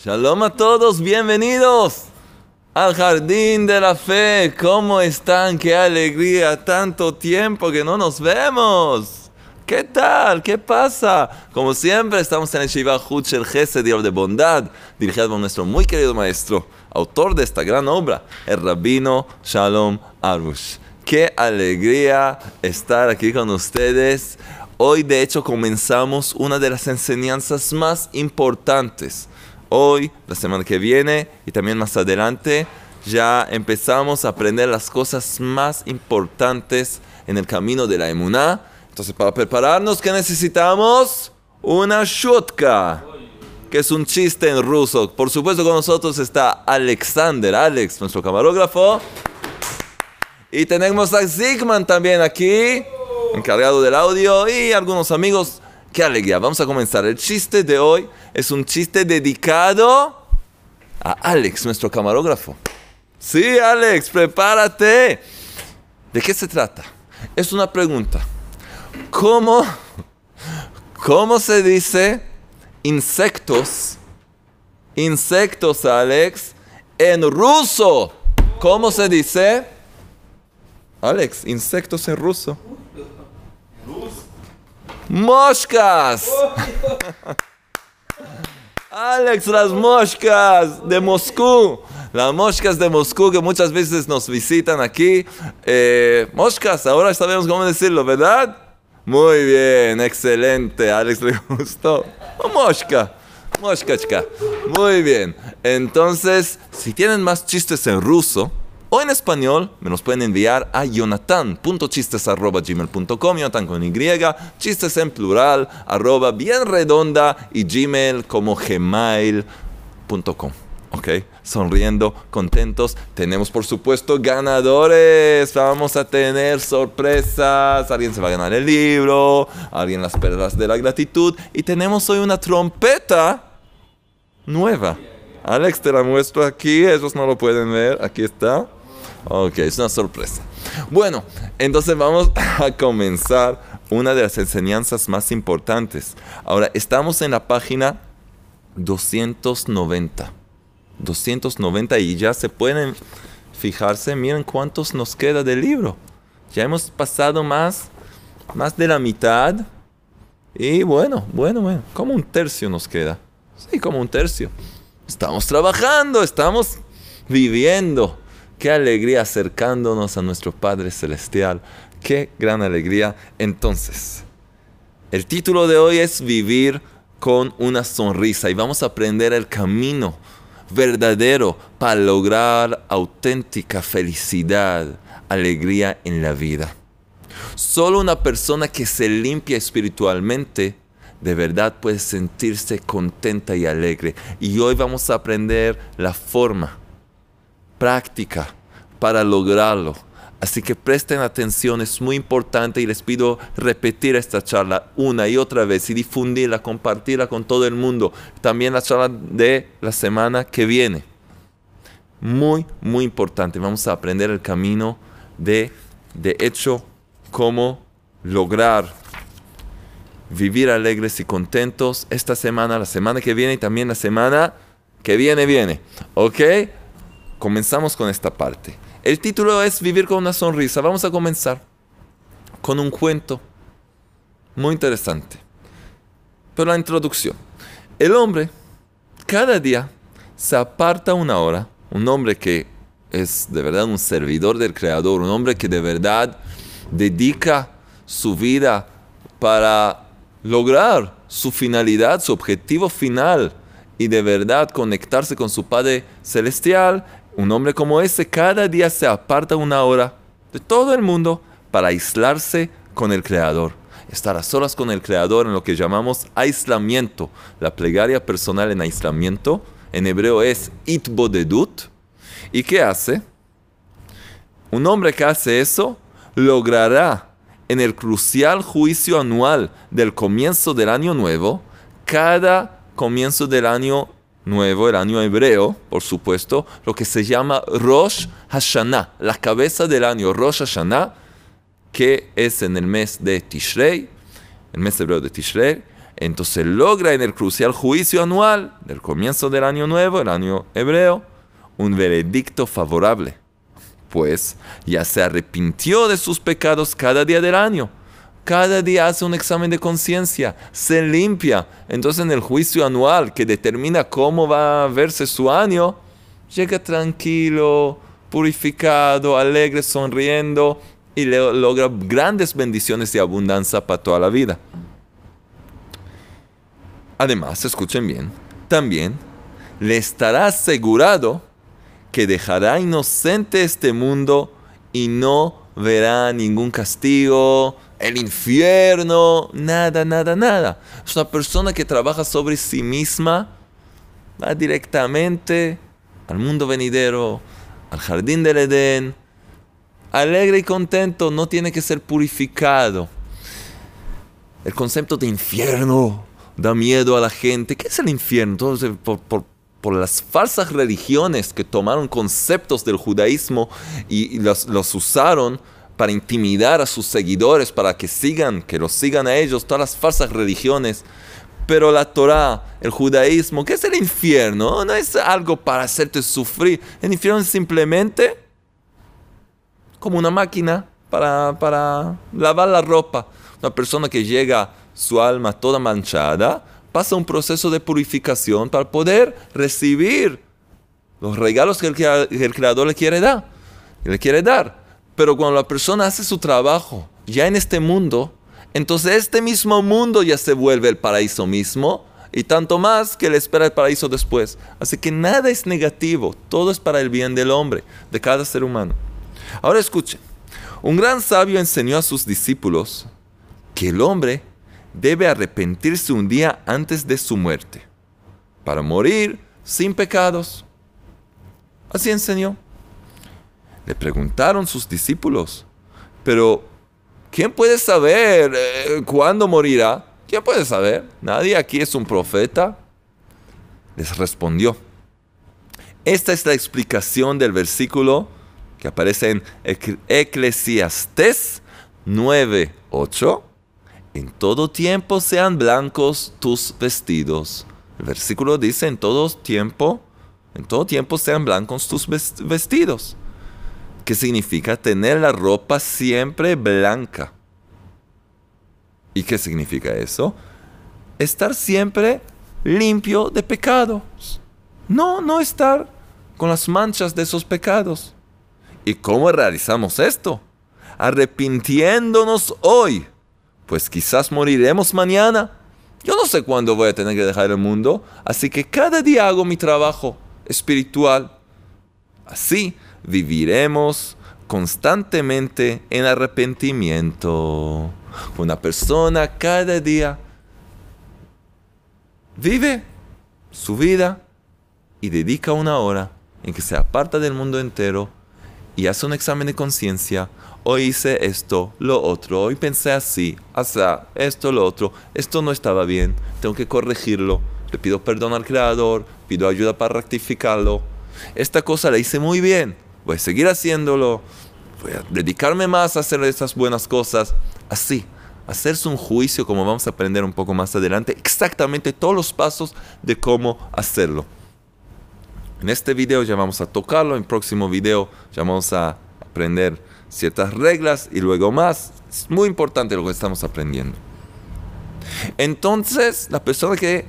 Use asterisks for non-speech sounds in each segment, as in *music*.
Shalom a todos, bienvenidos al Jardín de la Fe. ¿Cómo están? Qué alegría, tanto tiempo que no nos vemos. ¿Qué tal? ¿Qué pasa? Como siempre, estamos en el Shiva Huchel Gesed de Bondad, dirigido por nuestro muy querido maestro, autor de esta gran obra, el rabino Shalom Arush. Qué alegría estar aquí con ustedes. Hoy, de hecho, comenzamos una de las enseñanzas más importantes hoy, la semana que viene y también más adelante, ya empezamos a aprender las cosas más importantes en el camino de la emuná. Entonces, para prepararnos, ¿qué necesitamos? Una shutka, que es un chiste en ruso. Por supuesto, con nosotros está Alexander, Alex, nuestro camarógrafo. Y tenemos a Zigman también aquí, encargado del audio, y algunos amigos Qué alegría. Vamos a comenzar. El chiste de hoy es un chiste dedicado a Alex, nuestro camarógrafo. Sí, Alex, prepárate. ¿De qué se trata? Es una pregunta. ¿Cómo, cómo se dice insectos? Insectos, Alex, en ruso. ¿Cómo se dice? Alex, insectos en ruso. Moscas. Alex, las moscas de Moscú. Las moscas de Moscú que muchas veces nos visitan aquí. Eh, moscas, ahora sabemos cómo decirlo, ¿verdad? Muy bien, excelente. Alex *laughs* le gustó. Mosca. Mosca, chica. Muy bien. Entonces, si tienen más chistes en ruso, o en español me los pueden enviar a jonathan.chistes.gmail.com, Jonathan con Y, chistes en plural, arroba bien redonda y gmail como gmail.com. ¿ok? Sonriendo, contentos. Tenemos, por supuesto, ganadores. Vamos a tener sorpresas. Alguien se va a ganar el libro, alguien las perlas de la gratitud. Y tenemos hoy una trompeta nueva. Alex, te la muestro aquí. Ellos no lo pueden ver. Aquí está. Ok, es una sorpresa. Bueno, entonces vamos *laughs* a comenzar una de las enseñanzas más importantes. Ahora, estamos en la página 290. 290 y ya se pueden fijarse, miren cuántos nos queda del libro. Ya hemos pasado más, más de la mitad. Y bueno, bueno, bueno, como un tercio nos queda. Sí, como un tercio. Estamos trabajando, estamos viviendo. Qué alegría acercándonos a nuestro Padre Celestial. Qué gran alegría. Entonces, el título de hoy es Vivir con una sonrisa y vamos a aprender el camino verdadero para lograr auténtica felicidad, alegría en la vida. Solo una persona que se limpia espiritualmente de verdad puede sentirse contenta y alegre. Y hoy vamos a aprender la forma práctica para lograrlo. Así que presten atención, es muy importante y les pido repetir esta charla una y otra vez y difundirla, compartirla con todo el mundo. También la charla de la semana que viene. Muy, muy importante. Vamos a aprender el camino de, de hecho, cómo lograr vivir alegres y contentos esta semana, la semana que viene y también la semana que viene, viene. ¿Ok? Comenzamos con esta parte. El título es Vivir con una sonrisa. Vamos a comenzar con un cuento muy interesante. Pero la introducción. El hombre cada día se aparta una hora, un hombre que es de verdad un servidor del Creador, un hombre que de verdad dedica su vida para lograr su finalidad, su objetivo final y de verdad conectarse con su Padre Celestial, un hombre como ese cada día se aparta una hora de todo el mundo para aislarse con el Creador. Estar a solas con el Creador en lo que llamamos aislamiento. La plegaria personal en aislamiento en hebreo es itbodedut. ¿Y qué hace? Un hombre que hace eso logrará en el crucial juicio anual del comienzo del año nuevo, cada comienzo del año nuevo, el año hebreo, por supuesto, lo que se llama Rosh Hashanah, la cabeza del año Rosh Hashanah, que es en el mes de Tishrei, el mes hebreo de Tishrei, entonces logra en el crucial juicio anual del comienzo del año nuevo, el año hebreo, un veredicto favorable, pues ya se arrepintió de sus pecados cada día del año. Cada día hace un examen de conciencia, se limpia. Entonces en el juicio anual que determina cómo va a verse su año, llega tranquilo, purificado, alegre, sonriendo y logra grandes bendiciones y abundancia para toda la vida. Además, escuchen bien, también le estará asegurado que dejará inocente este mundo y no verá ningún castigo, el infierno, nada, nada, nada. Es una persona que trabaja sobre sí misma, va directamente al mundo venidero, al jardín del Edén, alegre y contento, no tiene que ser purificado. El concepto de infierno da miedo a la gente. ¿Qué es el infierno? Entonces, por, por, las falsas religiones que tomaron conceptos del judaísmo y, los, los usaron para intimidar a sus seguidores, para que sigan, que los sigan a ellos, todas las falsas religiones. Pero la Torah, el judaísmo, ¿qué es el infierno? No es algo para hacerte sufrir. El infierno es simplemente como una máquina para, para lavar la ropa. Una persona que llega su alma toda manchada, pasa un proceso de purificación para poder recibir los regalos que el, el Creador le quiere dar. Le quiere dar. Pero cuando la persona hace su trabajo ya en este mundo, entonces este mismo mundo ya se vuelve el paraíso mismo y tanto más que le espera el paraíso después. Así que nada es negativo, todo es para el bien del hombre, de cada ser humano. Ahora escuchen, un gran sabio enseñó a sus discípulos que el hombre debe arrepentirse un día antes de su muerte, para morir sin pecados. Así enseñó. Le preguntaron sus discípulos, pero ¿Quién puede saber eh, cuándo morirá? ¿Quién puede saber? Nadie aquí es un profeta. Les respondió. Esta es la explicación del versículo que aparece en Eclesiastés 9:8. En todo tiempo sean blancos tus vestidos. El versículo dice en todo tiempo, en todo tiempo sean blancos tus vestidos que significa tener la ropa siempre blanca. ¿Y qué significa eso? Estar siempre limpio de pecados. No, no estar con las manchas de esos pecados. ¿Y cómo realizamos esto? Arrepintiéndonos hoy, pues quizás moriremos mañana. Yo no sé cuándo voy a tener que dejar el mundo, así que cada día hago mi trabajo espiritual. Así viviremos constantemente en arrepentimiento. Una persona cada día vive su vida y dedica una hora en que se aparta del mundo entero y hace un examen de conciencia. Hoy hice esto, lo otro, hoy pensé así, hasta esto, lo otro, esto no estaba bien, tengo que corregirlo, le pido perdón al Creador, pido ayuda para rectificarlo. Esta cosa la hice muy bien, voy seguir haciéndolo, voy a dedicarme más a hacer estas buenas cosas. Así, hacerse un juicio, como vamos a aprender un poco más adelante, exactamente todos los pasos de cómo hacerlo. En este video ya vamos a tocarlo, en el próximo video ya vamos a aprender ciertas reglas y luego más. Es muy importante lo que estamos aprendiendo. Entonces, la persona que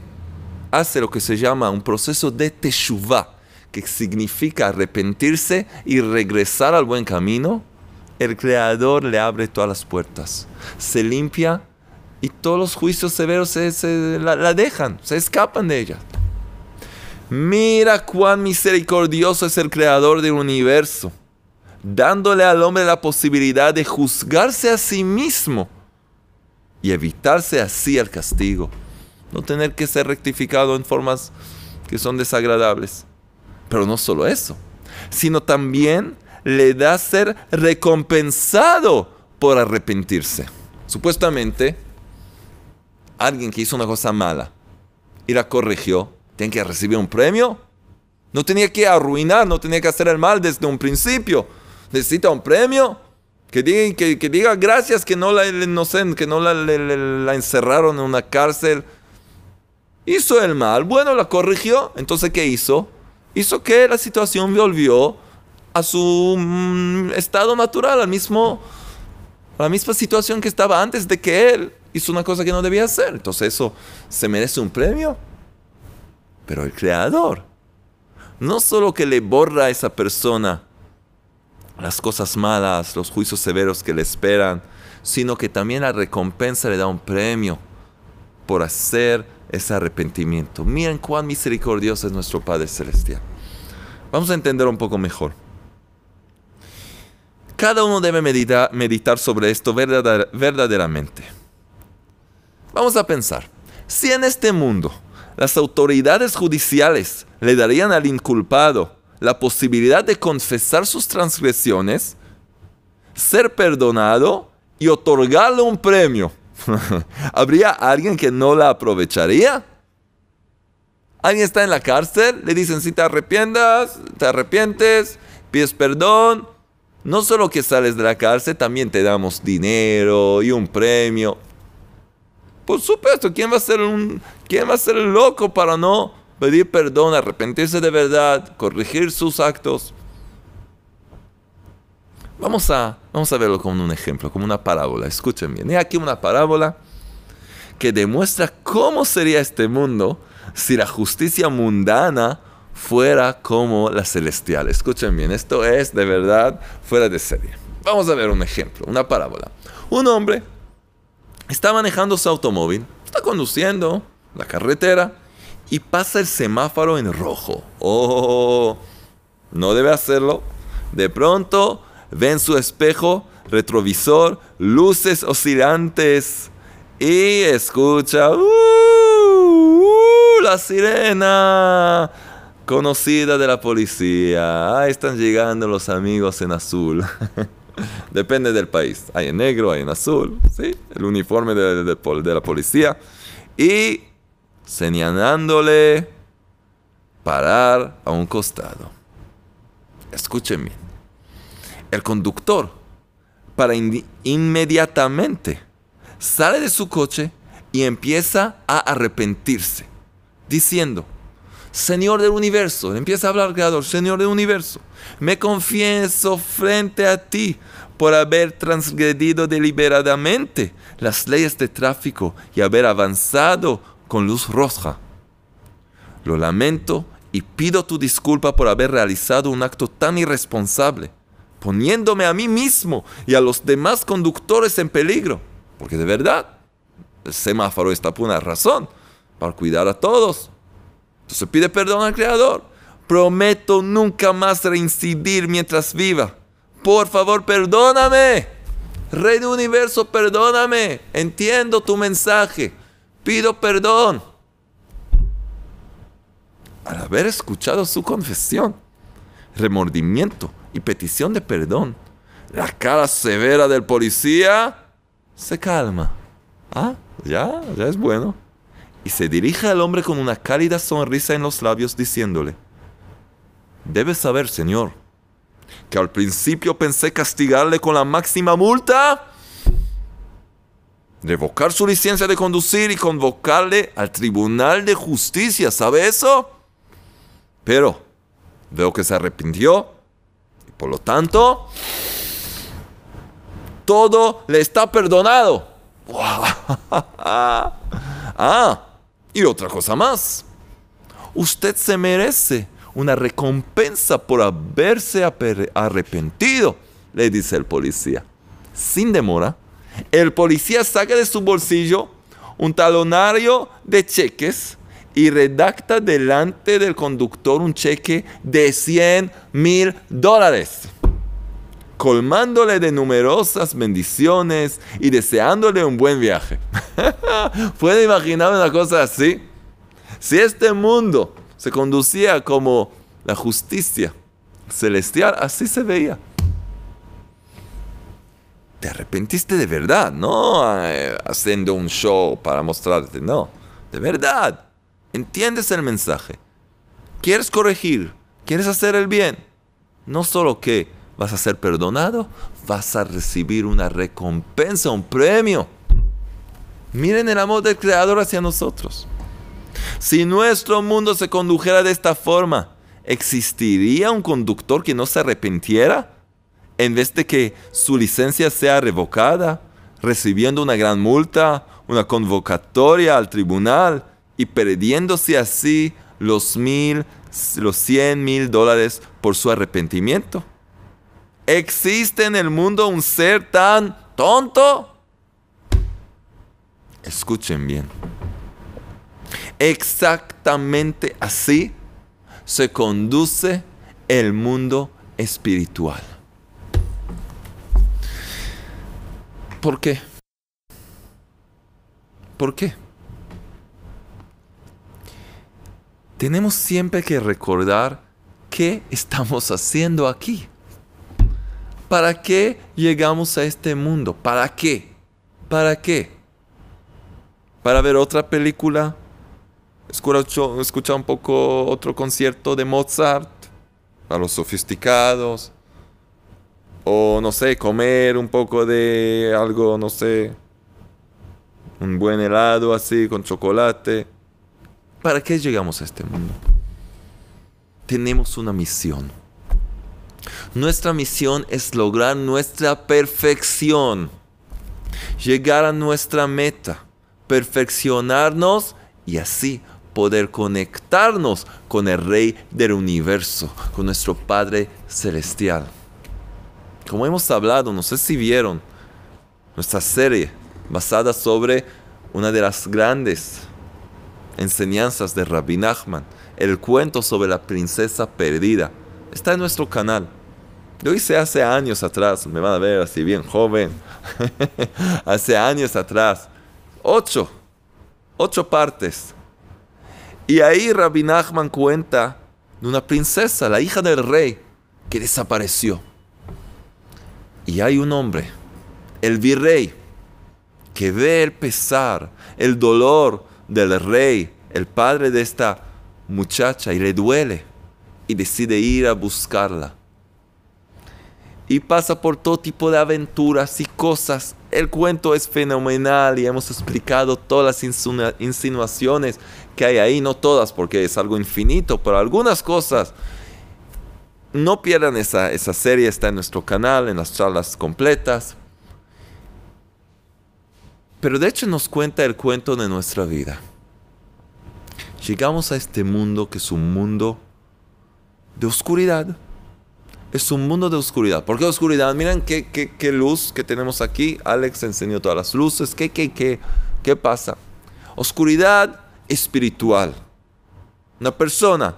hace lo que se llama un proceso de teshuvah, que significa arrepentirse y regresar al buen camino, el Creador le abre todas las puertas, se limpia y todos los juicios severos se, la, dejan, se escapan de ella. Mira cuán misericordioso es el Creador del universo, dándole al hombre la posibilidad de juzgarse a sí mismo y evitarse así el castigo, no tener que ser rectificado en formas que son desagradables. Pero no solo eso, sino también le da ser recompensado por arrepentirse. Supuestamente, alguien que hizo una cosa mala y la corrigió, tiene que recibir un premio. No tenía que arruinar, no tenía que hacer el mal desde un principio. Necesita un premio. Que diga, que, diga gracias que no la, que no la encerraron en una cárcel hizo el mal, bueno, la corrigió. Entonces, ¿qué hizo? Hizo que la situación volvió a su mm, estado natural, al mismo, a la misma situación que estaba antes de que él hizo una cosa que no debía hacer. Entonces, eso se merece un premio. Pero el creador, no solo que le borra a esa persona las cosas malas, los juicios severos que le esperan, sino que también la recompensa le da un premio por hacer ese arrepentimiento. Miren cuán misericordioso es nuestro Padre Celestial. Vamos a entender un poco mejor. Cada uno debe meditar, meditar sobre esto verdaderamente. Vamos a pensar, si en este mundo las autoridades judiciales le darían al inculpado la posibilidad de confesar sus transgresiones, ser perdonado y otorgarle un premio. *laughs* ¿Habría alguien que no la aprovecharía? Alguien está en la cárcel, le dicen si te arrepientas, te arrepientes, pides perdón, no solo que sales de la cárcel, también te damos dinero y un premio. Por supuesto, ¿quién va a ser un quién va a ser loco para no pedir perdón, arrepentirse de verdad, corregir sus actos? Vamos a, vamos a verlo como un ejemplo, como una parábola. Escuchen bien. Hay aquí una parábola que demuestra cómo sería este mundo si la justicia mundana fuera como la celestial. Escuchen bien, esto es de verdad fuera de serie. Vamos a ver un ejemplo, una parábola. Un hombre está manejando su automóvil, está conduciendo la carretera y pasa el semáforo en rojo. Oh, no debe hacerlo. De pronto ve en su espejo retrovisor luces oscilantes y escucha uh, la sirena conocida de la policía. Ahí están llegando los amigos en azul. *laughs* Depende del país. Hay en negro, hay en azul. ¿sí? El uniforme de, de la policía. Y señalándole parar a un costado. Escuchen bien el conductor para inmediatamente sale de su coche y empieza a arrepentirse, diciendo, Señor del universo, empieza a hablar Creador, Señor del universo, me confieso frente a ti por haber transgredido deliberadamente las leyes de tráfico y haber avanzado con luz roja. Lo lamento y pido tu disculpa por haber realizado un acto tan irresponsable poniéndome a mí mismo y a los demás conductores en peligro. Porque de verdad, el semáforo está por una razón, para cuidar a todos. Entonces pide perdón al Creador. Prometo nunca más reincidir mientras viva. Por favor, perdóname. Rey del universo, perdóname. Entiendo tu mensaje. Pido perdón. Al haber escuchado su confesión, remordimiento y petición de perdón, la cara severa del policía se calma. Ah, ya, ya es bueno. Y se dirige al hombre con una cálida sonrisa en los labios diciéndole, debes saber, señor, que al principio pensé castigarle con la máxima multa, revocar su licencia de conducir y convocarle al Tribunal de Justicia, ¿sabe eso? Pero veo que se arrepintió por lo tanto, todo le está perdonado. *laughs* ah, y otra cosa más. Usted se merece una recompensa por haberse arrepentido, le dice el policía. Sin demora, el policía saca de su bolsillo un talonario de cheques y redacta delante del conductor un cheque de 100 mil dólares, colmándole de numerosas bendiciones y deseándole un buen viaje. *laughs* ¿Puede imaginar una cosa así? Si este mundo se conducía como la justicia celestial, así se veía. Te arrepentiste de verdad, no eh, haciendo un show para mostrarte, no, de verdad ¿Entiendes el mensaje? ¿Quieres corregir? ¿Quieres hacer el bien? No solo que vas a ser perdonado, vas a recibir una recompensa, un premio. Miren el amor del Creador hacia nosotros. Si nuestro mundo se condujera de esta forma, ¿existiría un conductor que no se arrepintiera? En vez de que su licencia sea revocada, recibiendo una gran multa, una convocatoria al tribunal y perdiéndose así los mil, los cien mil dólares por su arrepentimiento. ¿Existe en el mundo un ser tan tonto? Escuchen bien. Exactamente así se conduce el mundo espiritual. ¿Por qué? ¿Por qué? Tenemos siempre que recordar qué estamos haciendo aquí. ¿Para qué llegamos a este mundo? ¿Para qué? ¿Para qué? ¿Para ver otra película? ¿Escuchar un poco otro concierto de Mozart? A los sofisticados. O no sé, comer un poco de algo, no sé, un buen helado así con chocolate. ¿Para qué llegamos a este mundo? Tenemos una misión. Nuestra misión es lograr nuestra perfección, llegar a nuestra meta, perfeccionarnos y así poder conectarnos con el Rey del universo, con nuestro Padre Celestial. Como hemos hablado, no sé si vieron nuestra serie basada sobre una de las grandes enseñanzas de Rabbi Nachman, el cuento sobre la princesa perdida. Está en nuestro canal. Lo hice hace años atrás, me van a ver así bien joven. *laughs* hace años atrás. Ocho. Ocho partes. Y ahí Rabbi Nachman cuenta de una princesa, la hija del rey, que desapareció. Y hay un hombre, el virrey, que ve el pesar, el dolor del rey, el padre de esta muchacha, y le duele, y decide ir a buscarla. Y pasa por todo tipo de aventuras y cosas. El cuento es fenomenal y hemos explicado todas las insinuaciones que hay ahí, no todas porque es algo infinito, pero algunas cosas. No pierdan esa, esa serie, está en nuestro canal, en las charlas completas. Pero de hecho nos cuenta el cuento de nuestra vida. Llegamos a este mundo que es un mundo de oscuridad. Es un mundo de oscuridad. ¿Por qué oscuridad? Miren qué, qué, luz que tenemos aquí. Alex enseñó todas las luces. ¿Qué, qué, qué, qué pasa? Oscuridad espiritual. Una persona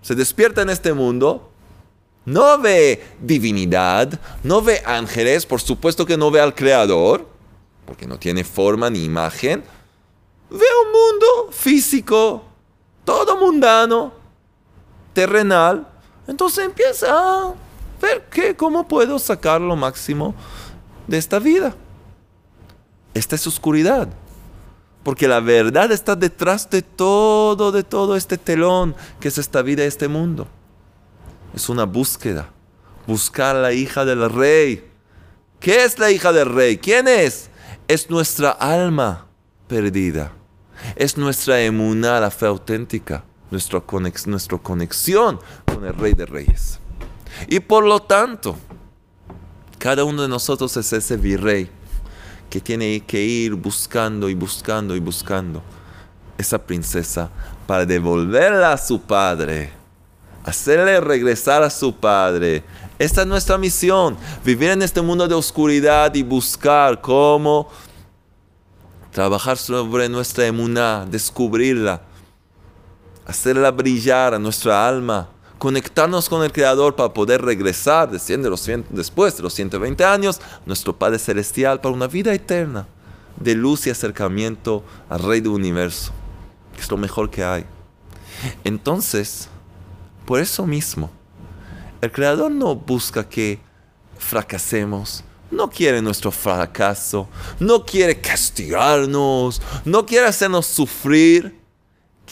se despierta en este mundo, no ve divinidad, no ve ángeles, por supuesto que no ve al Creador, porque no tiene forma ni imagen, ve un mundo físico, todo mundano, terrenal. Entonces empieza a ver qué, cómo puedo sacar lo máximo de esta vida. Esta es oscuridad. Porque la verdad está detrás de todo, de todo este telón que es esta vida, este mundo. Es una búsqueda. Buscar a la hija del rey. ¿Qué es la hija del rey? ¿Quién es? es nuestra alma perdida. Es nuestra emuná, la fe auténtica, nuestra, conexión con el Rey de Reyes. Y por lo tanto, cada uno de nosotros es ese virrey que tiene que ir buscando y buscando y buscando esa princesa para devolverla a su padre, hacerle regresar a su padre. Esta es nuestra misión, vivir en este mundo de oscuridad y buscar cómo trabajar sobre nuestra emuná, descubrirla, hacerla brillar a nuestra alma, conectarnos con el Creador para poder regresar después de los 120 años, nuestro Padre Celestial, para una vida eterna de luz y acercamiento al Rey del Universo, que es lo mejor que hay. Entonces, por eso mismo, el Creador no busca que fracasemos, no quiere nuestro fracaso, no quiere castigarnos, no quiere hacernos sufrir,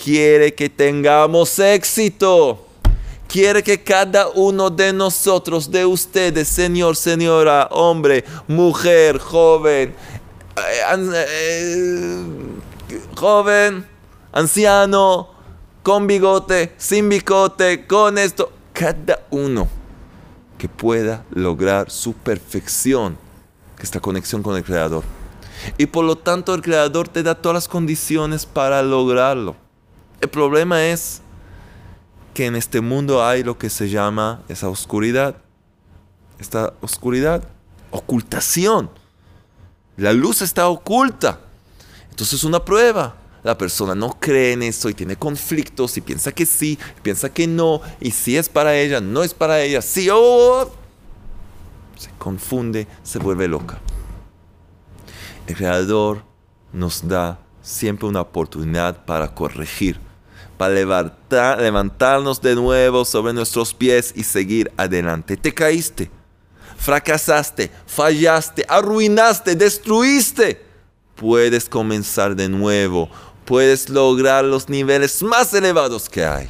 quiere que tengamos éxito. Quiere que cada uno de nosotros, de ustedes, señor, señora, hombre, mujer, joven, eh, eh, joven, anciano, con bigote, sin bigote, con esto. Cada uno que pueda lograr su perfección, esta conexión con el Creador. Y por lo tanto el Creador te da todas las condiciones para lograrlo. El problema es que en este mundo hay lo que se llama esa oscuridad. Esta oscuridad, ocultación. La luz está oculta. Entonces es una prueba. La persona no cree en eso y tiene conflictos y piensa que sí, piensa que no, y si es para ella, no es para ella, sí. Oh, se confunde, se vuelve loca. El Creador nos da siempre una oportunidad para corregir para levantarnos de nuevo sobre nuestros pies y seguir adelante. Te caíste, fracasaste, fallaste, arruinaste, destruiste. Puedes comenzar de nuevo, puedes lograr los niveles más elevados que hay.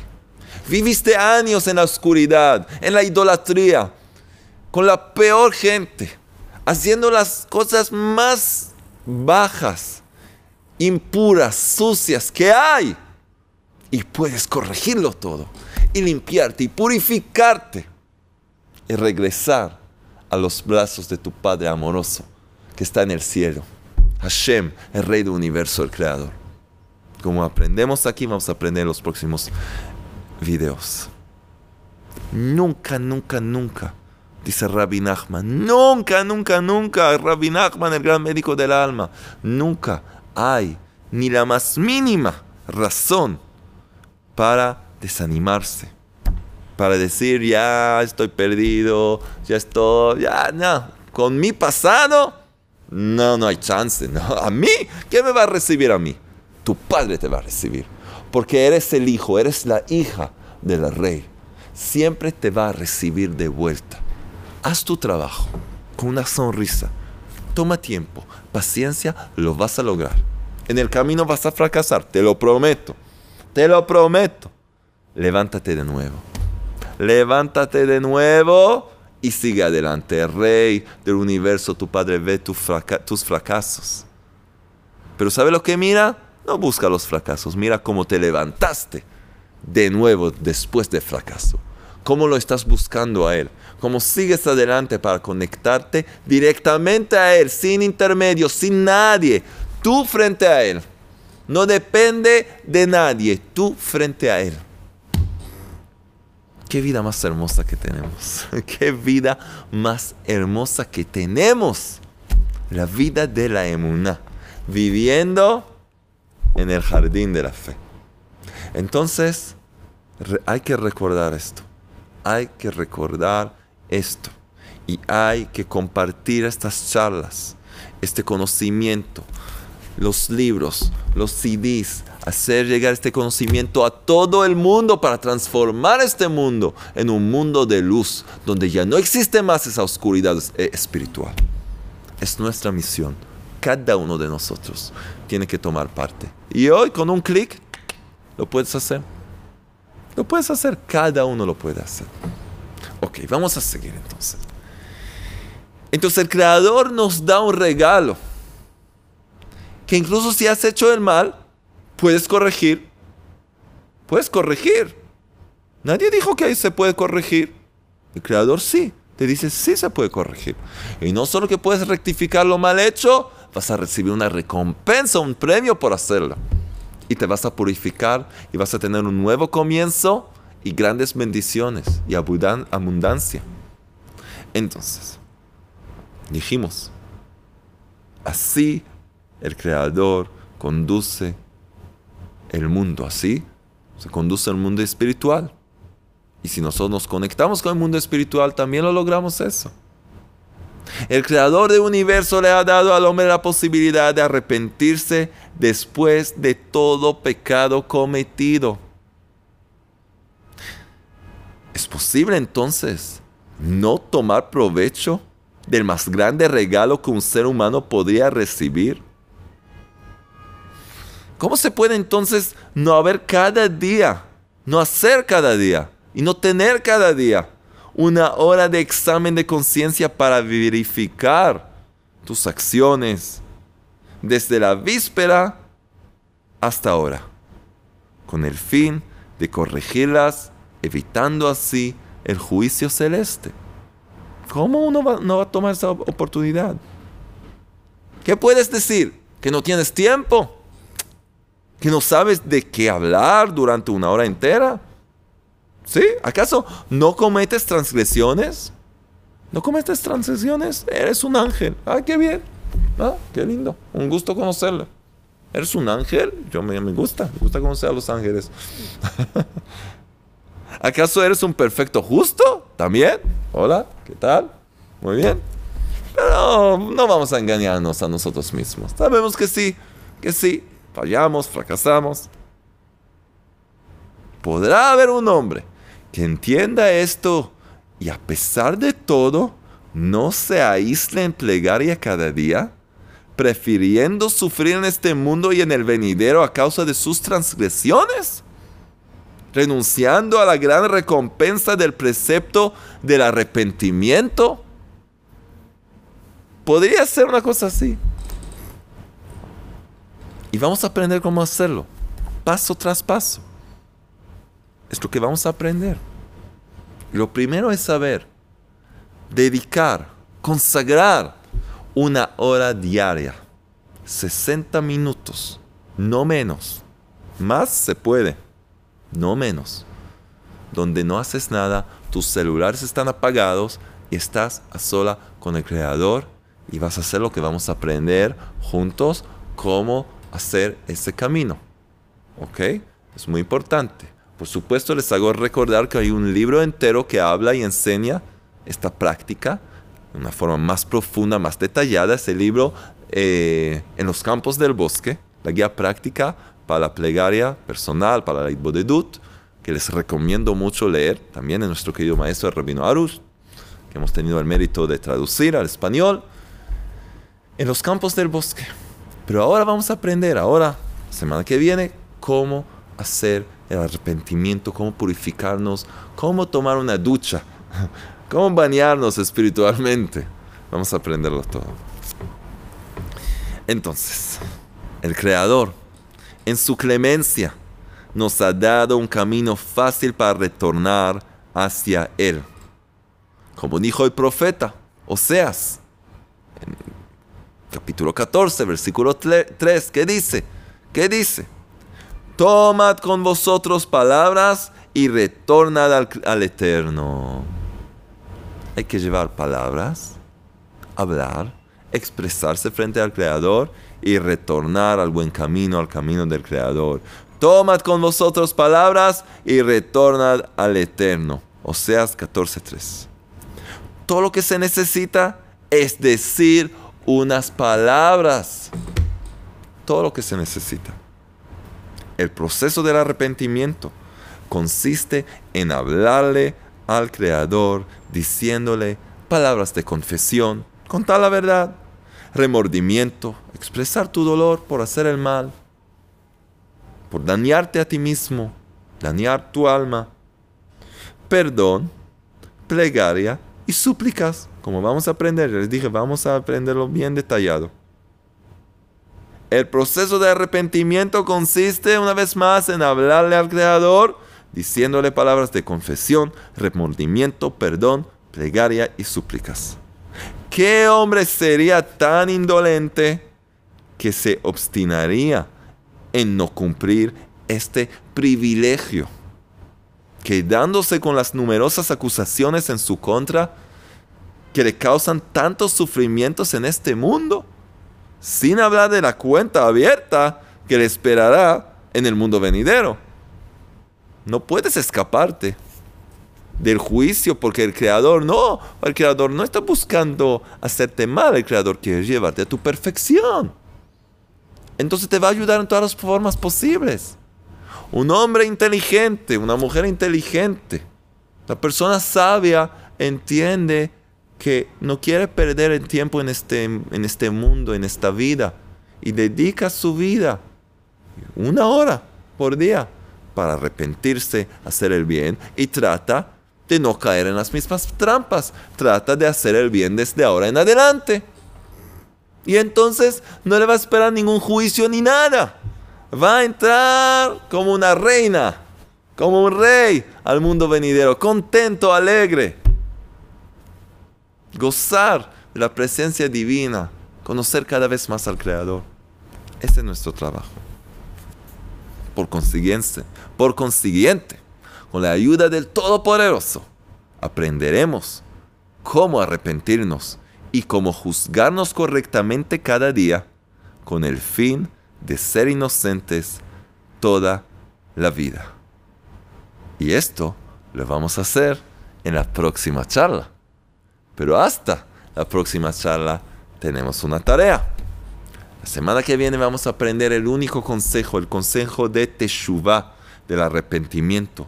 Viviste años en la oscuridad, en la idolatría, con la peor gente, haciendo las cosas más bajas, impuras, sucias que hay y puedes corregirlo todo y limpiarte y purificarte y regresar a los brazos de tu Padre amoroso que está en el cielo. Hashem, el Rey del universo, el Creador. Como aprendemos aquí, vamos a aprender en los próximos videos. Nunca, nunca, nunca, dice Rabbi Nachman, nunca, nunca, nunca, Rabbi Nachman, el gran médico del alma, nunca hay ni la más mínima razón para desanimarse, para decir, ya estoy perdido, ya estoy, ya no, con mi pasado, no, no hay chance, no, *laughs* a mí, ¿qué me va a recibir a mí? Tu padre te va a recibir, porque eres el hijo, eres la hija del rey, siempre te va a recibir de vuelta. Haz tu trabajo con una sonrisa, toma tiempo, paciencia, lo vas a lograr. En el camino vas a fracasar, te lo prometo. Te lo prometo. Levántate de nuevo. Levántate de nuevo y sigue adelante. Rey del universo, tu Padre ve tus fracasos. Pero ¿sabe lo que mira? No busca los fracasos, mira cómo te levantaste de nuevo después del fracaso. ¿Cómo lo estás buscando a Él? ¿Cómo sigues adelante para conectarte directamente a Él, sin intermedio, sin nadie? Tú frente a Él. No depende de nadie, tú frente a Él. Qué vida más hermosa que tenemos. *laughs* Qué vida más hermosa que tenemos. La vida de la emuná. Viviendo en el jardín de la fe. Entonces, hay que recordar esto. Hay que recordar esto. Y hay que compartir estas charlas, este conocimiento, los libros, los CDs, hacer llegar este conocimiento a todo el mundo para transformar este mundo en un mundo de luz, donde ya no existe más esa oscuridad eh, espiritual. Es nuestra misión. Cada uno de nosotros tiene que tomar parte. Y hoy con un clic lo puedes hacer. Lo puedes hacer, cada uno lo puede hacer. Ok, vamos a seguir entonces. Entonces el Creador nos da un regalo que incluso si has hecho el mal, puedes corregir. Puedes corregir. Nadie dijo que ahí se puede corregir. El creador sí. Te dice, sí se puede corregir. Y no solo que puedes rectificar lo mal hecho, vas a recibir una recompensa, un premio por hacerlo. Y te vas a purificar y vas a tener un nuevo comienzo y grandes bendiciones y abundancia. Entonces, dijimos, así el Creador conduce el mundo así, se conduce el mundo espiritual. Y si nosotros nos conectamos con el mundo espiritual, también lo logramos eso. El creador del universo le ha dado al hombre la posibilidad de arrepentirse después de todo pecado cometido. ¿Es posible entonces no tomar provecho del más grande regalo que un ser humano podría recibir? ¿Cómo se puede entonces no haber cada día, no hacer cada día y no tener cada día una hora de examen de conciencia para verificar tus acciones desde la víspera hasta ahora? con el fin de corregirlas, evitando así el juicio celeste. ¿Cómo uno no va a tomar esa oportunidad? ¿Qué puedes decir? ¿Que no tienes tiempo? ¿Que no sabes de qué hablar durante una hora entera? ¿Sí? ¿Acaso no cometes transgresiones? ¿No cometes transgresiones? Eres un ángel. ¡Ah, qué bien! ¡Ah, qué lindo! Un gusto conocerlo. ¿Eres un ángel? Yo me, me gusta, me gusta conocer a los ángeles. *laughs* ¿Acaso eres un perfecto justo? ¿También? Hola, ¿qué tal? Muy bien. Pero no vamos a engañarnos a nosotros mismos. Sabemos que sí, que sí. Fallamos, fracasamos. ¿Podrá haber un hombre que entienda esto y a pesar de todo no se aísle en plegaria cada día, prefiriendo sufrir en este mundo y en el venidero a causa de sus transgresiones? renunciando a la gran recompensa del precepto del arrepentimiento. Podría ser una cosa así. Y vamos a aprender cómo hacerlo, paso tras paso. Es lo que vamos a aprender. Lo primero es saber, dedicar, consagrar una hora diaria, 60 minutos, no menos. Más se puede no menos. Donde no haces nada, tus celulares están apagados y estás a sola con el Creador y vas a hacer lo que vamos a aprender juntos, cómo hacer ese camino. ¿Ok? Es muy importante. Por supuesto, les hago recordar que hay un libro entero que habla y enseña esta práctica de una forma más profunda, más detallada. Ese libro, eh, En los campos del bosque, la guía práctica para la plegaria personal, para la Itbodedut, que les recomiendo mucho leer, también en nuestro querido maestro el Rabino Arus, que hemos tenido el mérito de traducir al español, en los campos del bosque. Pero ahora vamos a aprender, ahora, semana que viene, cómo hacer el arrepentimiento, cómo purificarnos, cómo tomar una ducha, *laughs* cómo bañarnos espiritualmente. Vamos a aprenderlo todo. Entonces, el Creador en su clemencia, nos ha dado un camino fácil para retornar hacia Él. Como dijo el profeta Oseas, capítulo 14, versículo 3, ¿qué dice? ¿Qué dice? Tomad con vosotros palabras y retornad al, al Eterno. Hay que llevar palabras, hablar, expresarse frente al Creador y retornar al buen camino, al camino del Creador. Tomad con vosotros palabras y retornad al Eterno. Oseas 14:3. Todo lo que se necesita es decir unas palabras. Todo lo que se necesita. El proceso del arrepentimiento consiste en hablarle al Creador diciéndole palabras de confesión, contar la verdad, remordimiento, expresar tu dolor por hacer el mal, por dañarte a ti mismo, dañar tu alma, perdón, plegaria y súplicas, como vamos a aprender. Les dije, vamos a aprenderlo bien detallado. El proceso de arrepentimiento consiste una vez más en hablarle al Creador, diciéndole palabras de confesión, remordimiento, perdón, plegaria y súplicas. ¿Qué hombre sería tan indolente que se obstinaría en no cumplir este privilegio? Quedándose con las numerosas acusaciones en su contra que le causan tantos sufrimientos en este mundo, sin hablar de la cuenta abierta que le esperará en el mundo venidero. No puedes escaparte del juicio, porque el creador no, el creador no está buscando hacerte mal, el creador quiere llevarte a tu perfección. Entonces te va a ayudar en todas las formas posibles. Un hombre inteligente, una mujer inteligente, la persona sabia entiende que no quiere perder el tiempo en este, en este mundo, en esta vida, y dedica su vida una hora por día para arrepentirse, hacer el bien y trata de no caer en las mismas trampas. Trata de hacer el bien desde ahora en adelante. Y entonces no le va a esperar ningún juicio ni nada. va a entrar como una reina, como un rey al mundo venidero, contento, alegre. Gozar de la presencia divina, conocer cada vez más al Creador. Ese es nuestro trabajo. Por consiguiente, por consiguiente, con la ayuda del Todopoderoso, aprenderemos cómo arrepentirnos y cómo juzgarnos correctamente cada día con el fin de ser inocentes toda la vida. Y esto lo vamos a hacer en la próxima charla. Pero hasta la próxima charla tenemos una tarea. La semana que viene vamos a aprender el único consejo, el consejo de Teshuvah, del arrepentimiento.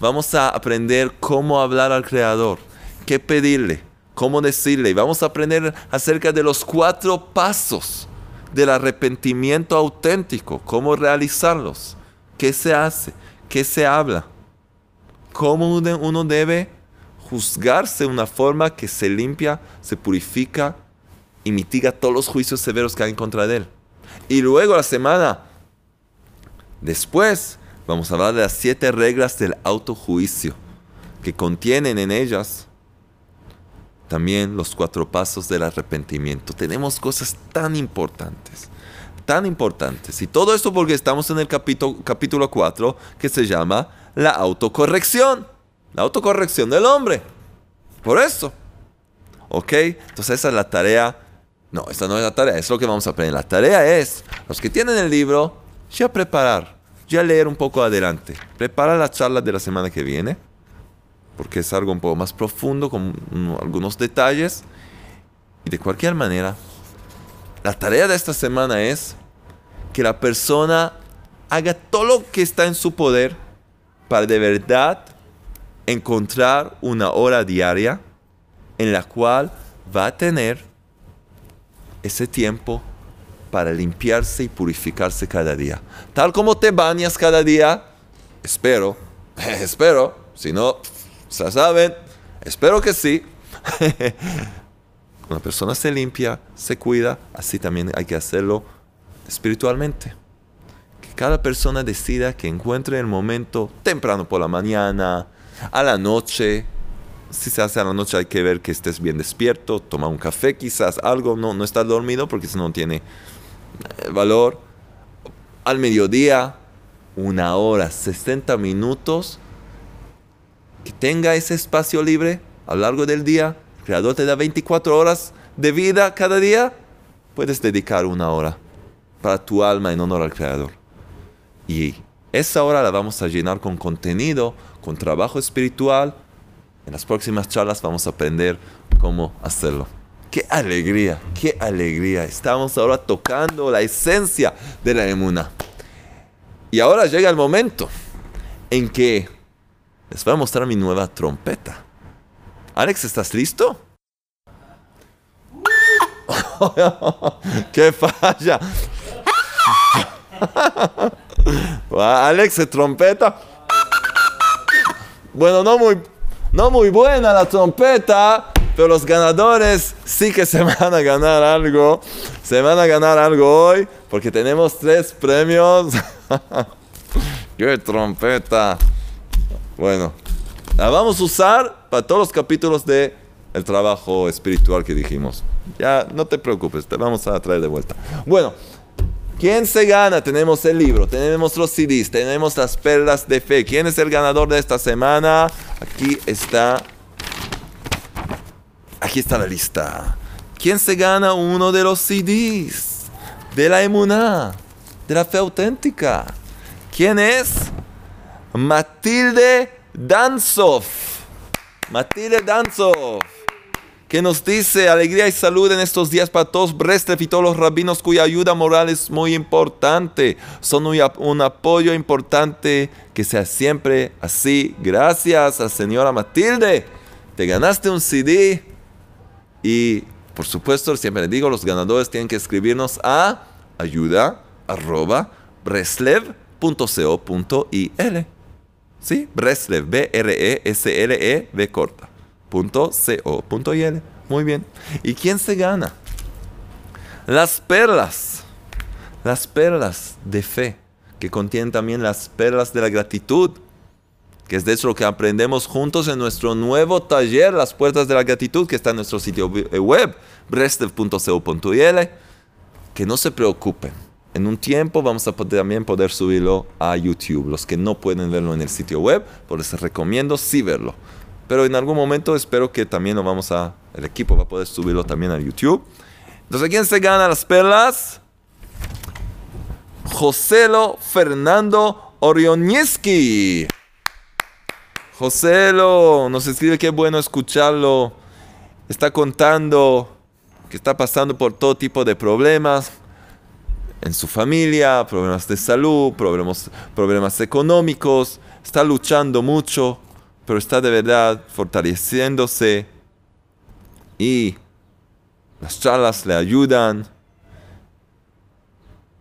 Vamos a aprender cómo hablar al Creador, qué pedirle, cómo decirle. Y vamos a aprender acerca de los cuatro pasos del arrepentimiento auténtico, cómo realizarlos, qué se hace, qué se habla, cómo uno debe juzgarse una forma que se limpia, se purifica y mitiga todos los juicios severos que hay en contra de él. Y luego la semana después vamos a hablar de las siete reglas del autojuicio, que contienen en ellas también los cuatro pasos del arrepentimiento. Tenemos cosas tan importantes, tan importantes. Y todo esto porque estamos en el capítulo, capítulo 4 que se llama la autocorrección. La autocorrección del hombre. Por eso. ¿Ok? Entonces esa es la tarea. No, esta no es la tarea, es lo que vamos a aprender. La tarea es, los que tienen el libro, ya preparar, ya leer un poco adelante. Preparar la charla de la semana que viene, porque es algo un poco más profundo, con algunos detalles. Y de cualquier manera, la tarea de esta semana es que la persona haga todo lo que está en su poder para de verdad encontrar una hora diaria en la cual va a tener ese tiempo para limpiarse y purificarse cada día. Tal como te bañas cada día, espero, *laughs* espero, si no, ya saben, espero que sí. *laughs* Una persona se limpia, se cuida, así también hay que hacerlo espiritualmente cada persona decida que encuentre el momento temprano por la mañana, a la noche. Si se hace a la noche hay que ver que estés bien despierto, toma un café quizás, algo, no, no estar dormido porque si no tiene eh, valor. Al mediodía, una hora, 60 minutos, que tenga ese espacio libre a lo largo del día. El creador te da 24 horas de vida cada día. Puedes dedicar una hora para tu alma en honor al creador. Y esa hora la vamos a llenar con contenido, con trabajo espiritual. En las próximas charlas vamos a aprender cómo hacerlo. ¡Qué alegría! ¡Qué alegría! Estamos ahora tocando la esencia de la emuna. Y ahora llega el momento en que les voy a mostrar mi nueva trompeta. Alex, ¿estás listo? *laughs* ¡Qué falla! *laughs* Alex trompeta. Bueno, no muy, no muy buena la trompeta, pero los ganadores sí que se *laughs* van a ganar algo. Se van a ganar algo hoy porque tenemos tres premios. *laughs* ¡Qué trompeta! Bueno, la vamos a usar para todos los capítulos de el trabajo espiritual que dijimos. Ya no te preocupes, te vamos a traer de vuelta. Bueno, ¿Quién se gana? Tenemos el libro, tenemos los CDs, tenemos las perlas de fe. ¿Quién es el ganador de esta semana? Aquí está. Aquí está la lista. ¿Quién se gana uno de los CDs? De la emuná, de la fe auténtica. ¿Quién es? Matilde Danzov. Matilde Danzov que nos dice alegría y salud en estos días para todos Breslev y todos los rabinos cuya ayuda moral es muy importante. Son un, apoyo importante que sea siempre así. Gracias a señora Matilde. Te ganaste un CD y por supuesto siempre le digo los ganadores tienen que escribirnos a ayuda arroba. ¿Sí? Breslev, B-R-E-S-L-E, B corta. .co.il. Muy bien. ¿Y quién se gana? Las perlas. Las perlas de fe. que contienen también las perlas de la gratitud, que es de eso lo que aprendemos juntos en nuestro nuevo taller, Las Puertas de la Gratitud, que está en nuestro sitio web, brestev.co.il. Que no se preocupen. En un tiempo vamos a también poder subirlo a YouTube. Los que no pueden verlo en el sitio web, pues les recomiendo sí verlo. Pero en algún momento espero que también lo vamos a, el equipo va a poder subirlo también a YouTube. Entonces, ¿quién se gana las perlas? Joselo Fernando Orionieski. Joselo nos escribe que es bueno escucharlo. Está contando que está pasando por todo tipo de problemas en su familia, problemas de salud, problemas, problemas económicos. Está luchando mucho, pero está de verdad fortaleciéndose y las charlas le ayudan.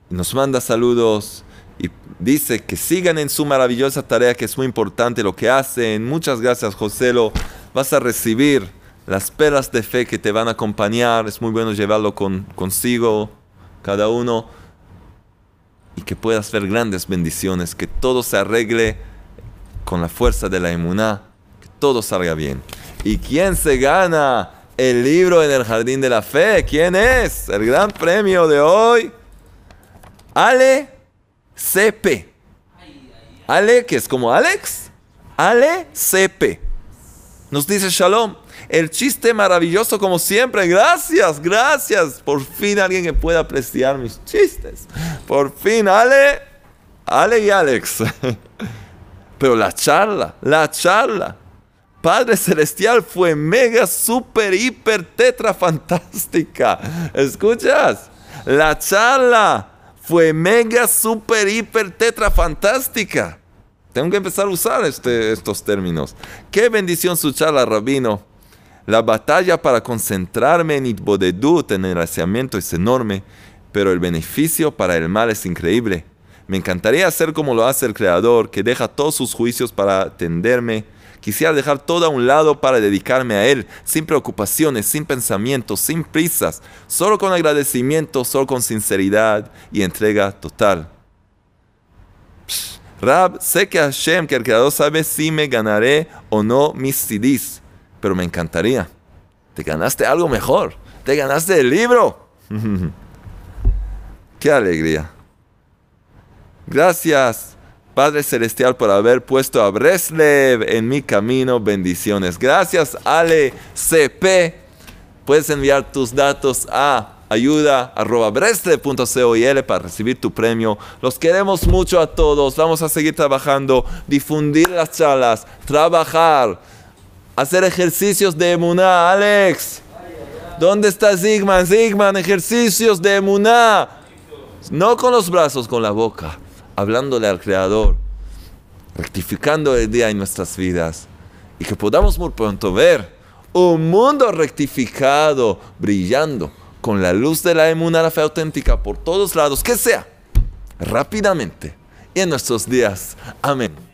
Nos manda saludos y dice que sigan en su maravillosa tarea que es muy importante lo que hacen. Muchas gracias, Joselo. Vas a recibir las perlas de fe que te van a acompañar. Es muy bueno llevarlo con, consigo, cada uno. Y que puedas ver grandes bendiciones. Que todo se arregle con la fuerza de la emuná. Que todo salga bien. ¿Y quién se gana? el libro en el jardín de la fe. ¿Quién es? El gran premio de hoy. Ale CP. Ale, que es como Alex. Ale CP. Nos dice Shalom. El chiste maravilloso como siempre. Gracias, gracias. Por fin alguien que pueda apreciar mis chistes. Por fin, Ale. Ale y Alex. *laughs* Pero la charla, la charla. Padre Celestial fue mega, super, hiper, tetra fantástica. ¿Escuchas? La charla fue mega, super, hiper, tetra fantástica. Tengo que empezar a usar este, estos términos. Qué bendición su charla, rabino. La batalla para concentrarme en Itbodedut, en el es enorme, pero el beneficio para el mal es increíble. Me encantaría hacer como lo hace el Creador, que deja todos sus juicios para atenderme Quisiera dejar todo a un lado para dedicarme a Él, sin preocupaciones, sin pensamientos, sin prisas, solo con agradecimiento, solo con sinceridad y entrega total. Rab, sé que Hashem, que el Creador sabe si me ganaré o no mis CDs, pero me encantaría. Te ganaste algo mejor, te ganaste el libro. *laughs* Qué alegría. Gracias. Padre Celestial, por haber puesto a Breslev en mi camino. Bendiciones. Gracias, Ale CP. Puedes enviar tus datos a ayuda para recibir tu premio. Los queremos mucho a todos. Vamos a seguir trabajando, difundir las charlas, trabajar, hacer ejercicios de emuná. Alex, ¿dónde está Zigman? Zigman, ejercicios de emuná. No con los brazos, con la boca hablándole al Creador, rectificando el día en nuestras vidas y que podamos muy pronto ver un mundo rectificado, brillando con la luz de la emuna, la fe auténtica por todos lados, que sea rápidamente y en nuestros días. Amén.